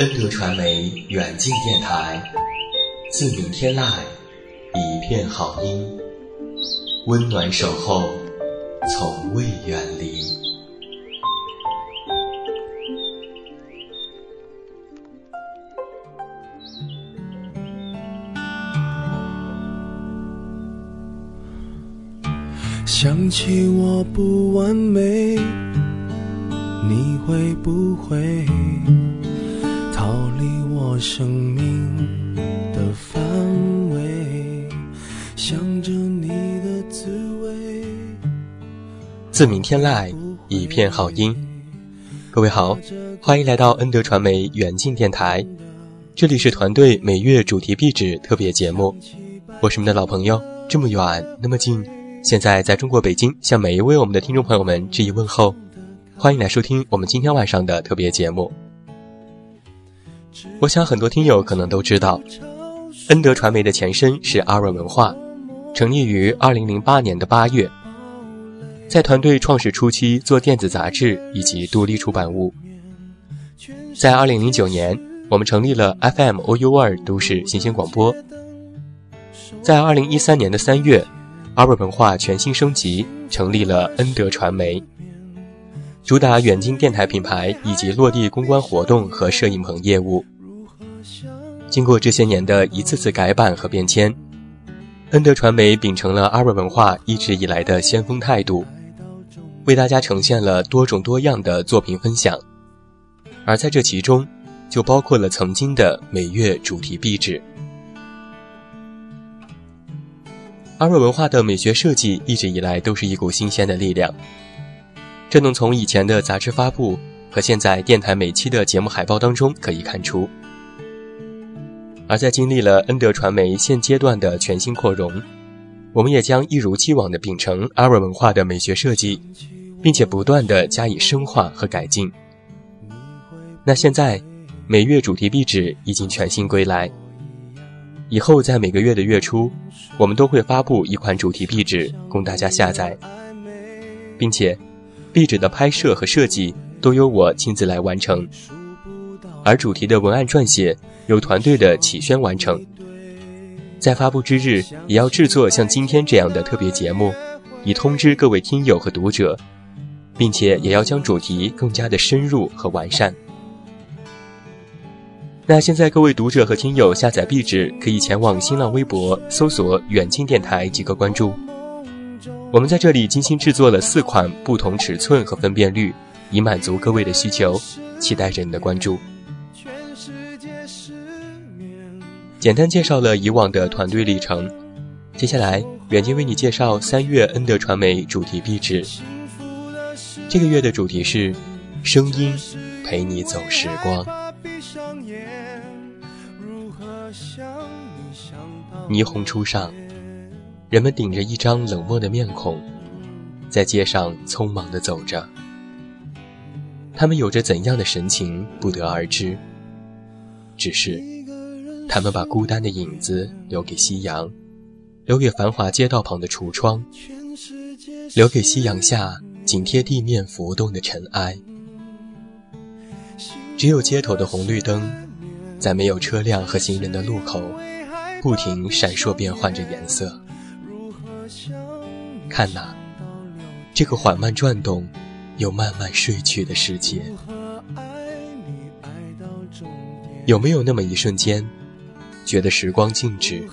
恩德传媒远近电台，自明天籁，一片好音，温暖守候，从未远离。想起我不完美，你会不会？逃离我生命的范围，想着你的滋味。自明天籁，一片好音。各位好，欢迎来到恩德传媒远近电台，这里是团队每月主题壁纸特别节目。我是你们的老朋友，这么远那么近，现在在中国北京，向每一位我们的听众朋友们致以问候，欢迎来收听我们今天晚上的特别节目。我想很多听友可能都知道，恩德传媒的前身是阿润文化，成立于二零零八年的八月。在团队创始初期做电子杂志以及独立出版物。在二零零九年，我们成立了 FM OU 二都市新鲜广播。在二零一三年的三月，阿润文化全新升级，成立了恩德传媒，主打远近电台品牌以及落地公关活动和摄影棚业务。经过这些年的一次次改版和变迁，恩德传媒秉承了阿瑞文化一直以来的先锋态度，为大家呈现了多种多样的作品分享，而在这其中，就包括了曾经的每月主题壁纸。阿瑞文化的美学设计一直以来都是一股新鲜的力量，这能从以前的杂志发布和现在电台每期的节目海报当中可以看出。而在经历了恩德传媒现阶段的全新扩容，我们也将一如既往的秉承阿瑞文化的美学设计，并且不断的加以深化和改进。那现在，每月主题壁纸已经全新归来，以后在每个月的月初，我们都会发布一款主题壁纸供大家下载，并且，壁纸的拍摄和设计都由我亲自来完成，而主题的文案撰写。由团队的启轩完成，在发布之日也要制作像今天这样的特别节目，以通知各位听友和读者，并且也要将主题更加的深入和完善。那现在各位读者和听友下载壁纸，可以前往新浪微博搜索“远近电台”即可关注。我们在这里精心制作了四款不同尺寸和分辨率，以满足各位的需求，期待着你的关注。简单介绍了以往的团队历程，接下来远近为你介绍三月恩德传媒主题壁纸。这个月的主题是“声音陪你走时光”。霓虹初上，人们顶着一张冷漠的面孔，在街上匆忙地走着。他们有着怎样的神情，不得而知。只是。他们把孤单的影子留给夕阳，留给繁华街道旁的橱窗，留给夕阳下紧贴地面浮动的尘埃。只有街头的红绿灯，在没有车辆和行人的路口，不停闪烁变换着颜色。看呐，这个缓慢转动，又慢慢睡去的世界，有没有那么一瞬间？觉得时光静止，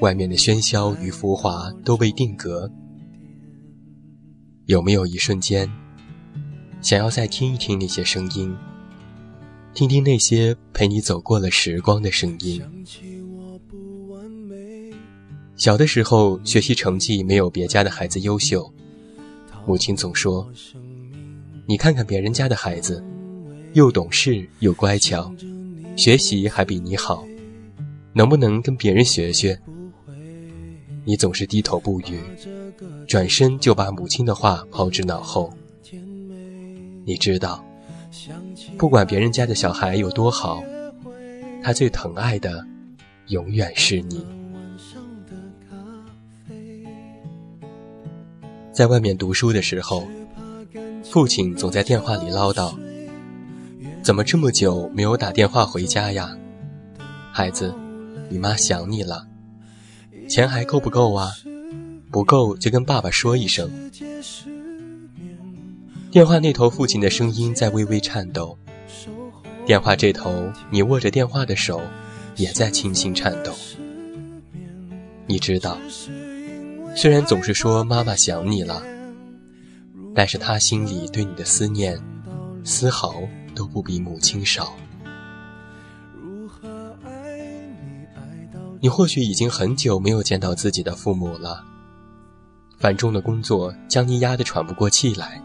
外面的喧嚣与浮华都被定格。有没有一瞬间，想要再听一听那些声音，听听那些陪你走过了时光的声音？小的时候，学习成绩没有别家的孩子优秀，母亲总说：“你看看别人家的孩子，又懂事又乖巧，学习还比你好，能不能跟别人学学？你总是低头不语，转身就把母亲的话抛之脑后。你知道，不管别人家的小孩有多好，他最疼爱的永远是你。在外面读书的时候，父亲总在电话里唠叨：“怎么这么久没有打电话回家呀？孩子，你妈想你了。”钱还够不够啊？不够就跟爸爸说一声。电话那头，父亲的声音在微微颤抖；电话这头，你握着电话的手也在轻轻颤抖。你知道，虽然总是说妈妈想你了，但是他心里对你的思念，丝毫都不比母亲少。你或许已经很久没有见到自己的父母了。繁重的工作将你压得喘不过气来。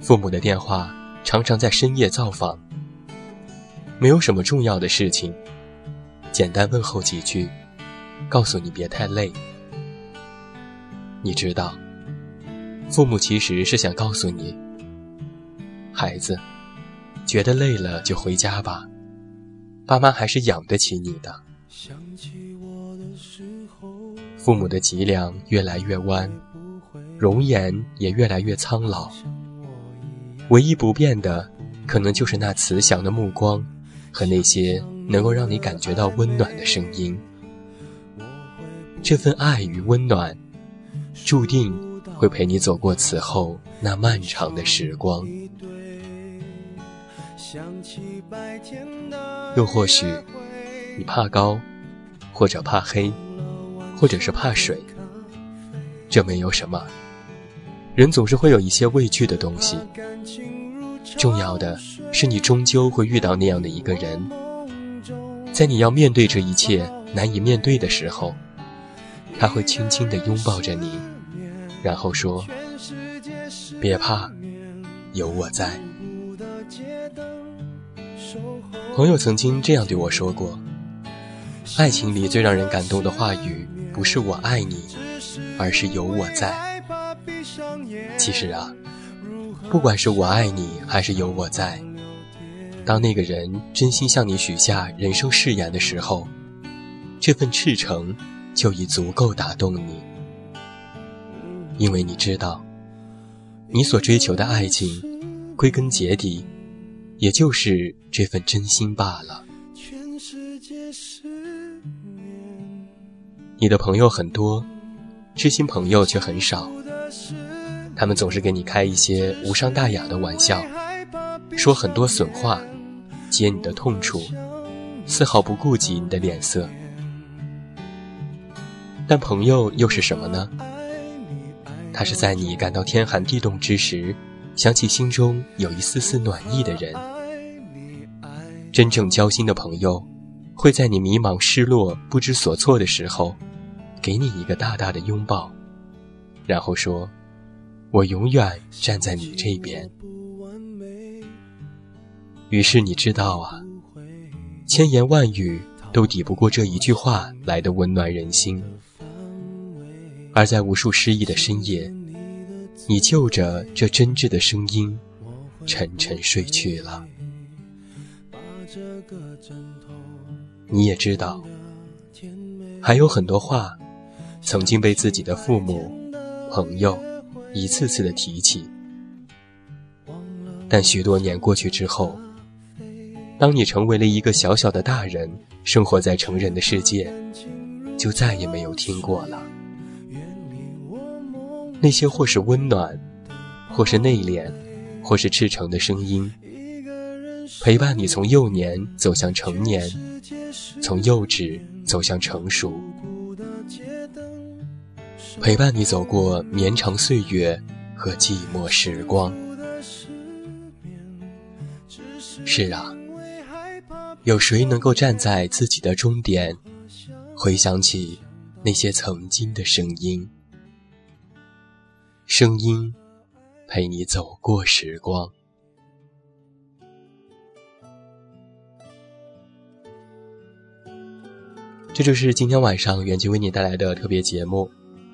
父母的电话常常在深夜造访。没有什么重要的事情，简单问候几句，告诉你别太累。你知道，父母其实是想告诉你，孩子，觉得累了就回家吧，爸妈还是养得起你的。父母的脊梁越来越弯，容颜也越来越苍老。唯一不变的，可能就是那慈祥的目光，和那些能够让你感觉到温暖的声音。这份爱与温暖，注定会陪你走过此后那漫长的时光。又或许。你怕高，或者怕黑，或者是怕水，这没有什么。人总是会有一些畏惧的东西。重要的是，你终究会遇到那样的一个人，在你要面对这一切难以面对的时候，他会轻轻地拥抱着你，然后说：“别怕，有我在。”朋友曾经这样对我说过。爱情里最让人感动的话语，不是“我爱你”，而是“有我在”。其实啊，不管是我爱你，还是有我在，当那个人真心向你许下人生誓言的时候，这份赤诚就已足够打动你，因为你知道，你所追求的爱情，归根结底，也就是这份真心罢了。你的朋友很多，知心朋友却很少。他们总是给你开一些无伤大雅的玩笑，说很多损话，揭你的痛处，丝毫不顾及你的脸色。但朋友又是什么呢？他是在你感到天寒地冻之时，想起心中有一丝丝暖意的人。真正交心的朋友。会在你迷茫、失落、不知所措的时候，给你一个大大的拥抱，然后说：“我永远站在你这边。”于是你知道啊，千言万语都抵不过这一句话来的温暖人心。而在无数失意的深夜，你就着这真挚的声音，沉沉睡去了。你也知道，还有很多话，曾经被自己的父母、朋友一次次的提起，但许多年过去之后，当你成为了一个小小的大人，生活在成人的世界，就再也没有听过了。那些或是温暖，或是内敛，或是赤诚的声音。陪伴你从幼年走向成年，从幼稚走向成熟，陪伴你走过绵长岁月和寂寞时光。是啊，有谁能够站在自己的终点，回想起那些曾经的声音？声音陪你走过时光。这就是今天晚上袁静为你带来的特别节目，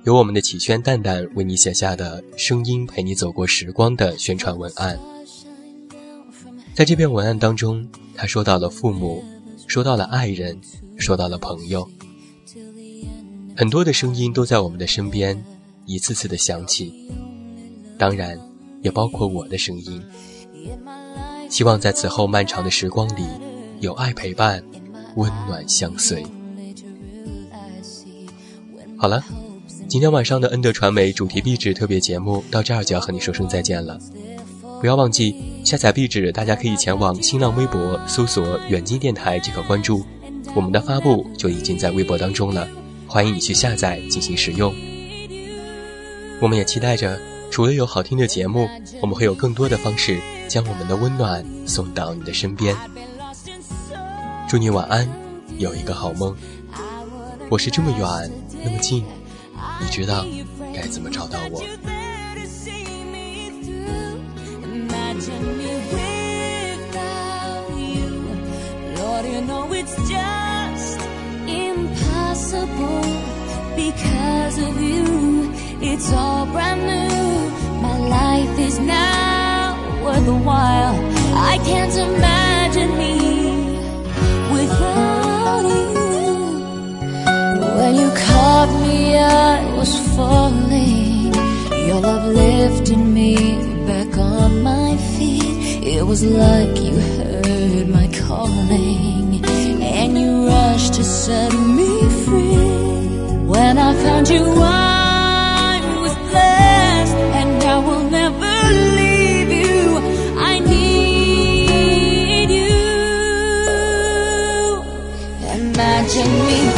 由我们的启轩蛋蛋为你写下的“声音陪你走过时光”的宣传文案。在这篇文案当中，他说到了父母，说到了爱人，说到了朋友，很多的声音都在我们的身边，一次次的响起，当然也包括我的声音。希望在此后漫长的时光里，有爱陪伴，温暖相随。好了，今天晚上的恩德传媒主题壁纸特别节目到这儿就要和你说声再见了。不要忘记下载壁纸，大家可以前往新浪微博搜索“远近电台”即可关注。我们的发布就已经在微博当中了，欢迎你去下载进行使用。我们也期待着，除了有好听的节目，我们会有更多的方式。将我们的温暖送到你的身边。祝你晚安，有一个好梦。我是这么远，那么近，你知道该怎么找到我。Worth a while. I can't imagine me without you. When you caught me, I was falling. Your love lifted me back on my feet. It was like you heard my calling, and you rushed to set me free. When I found you, 证明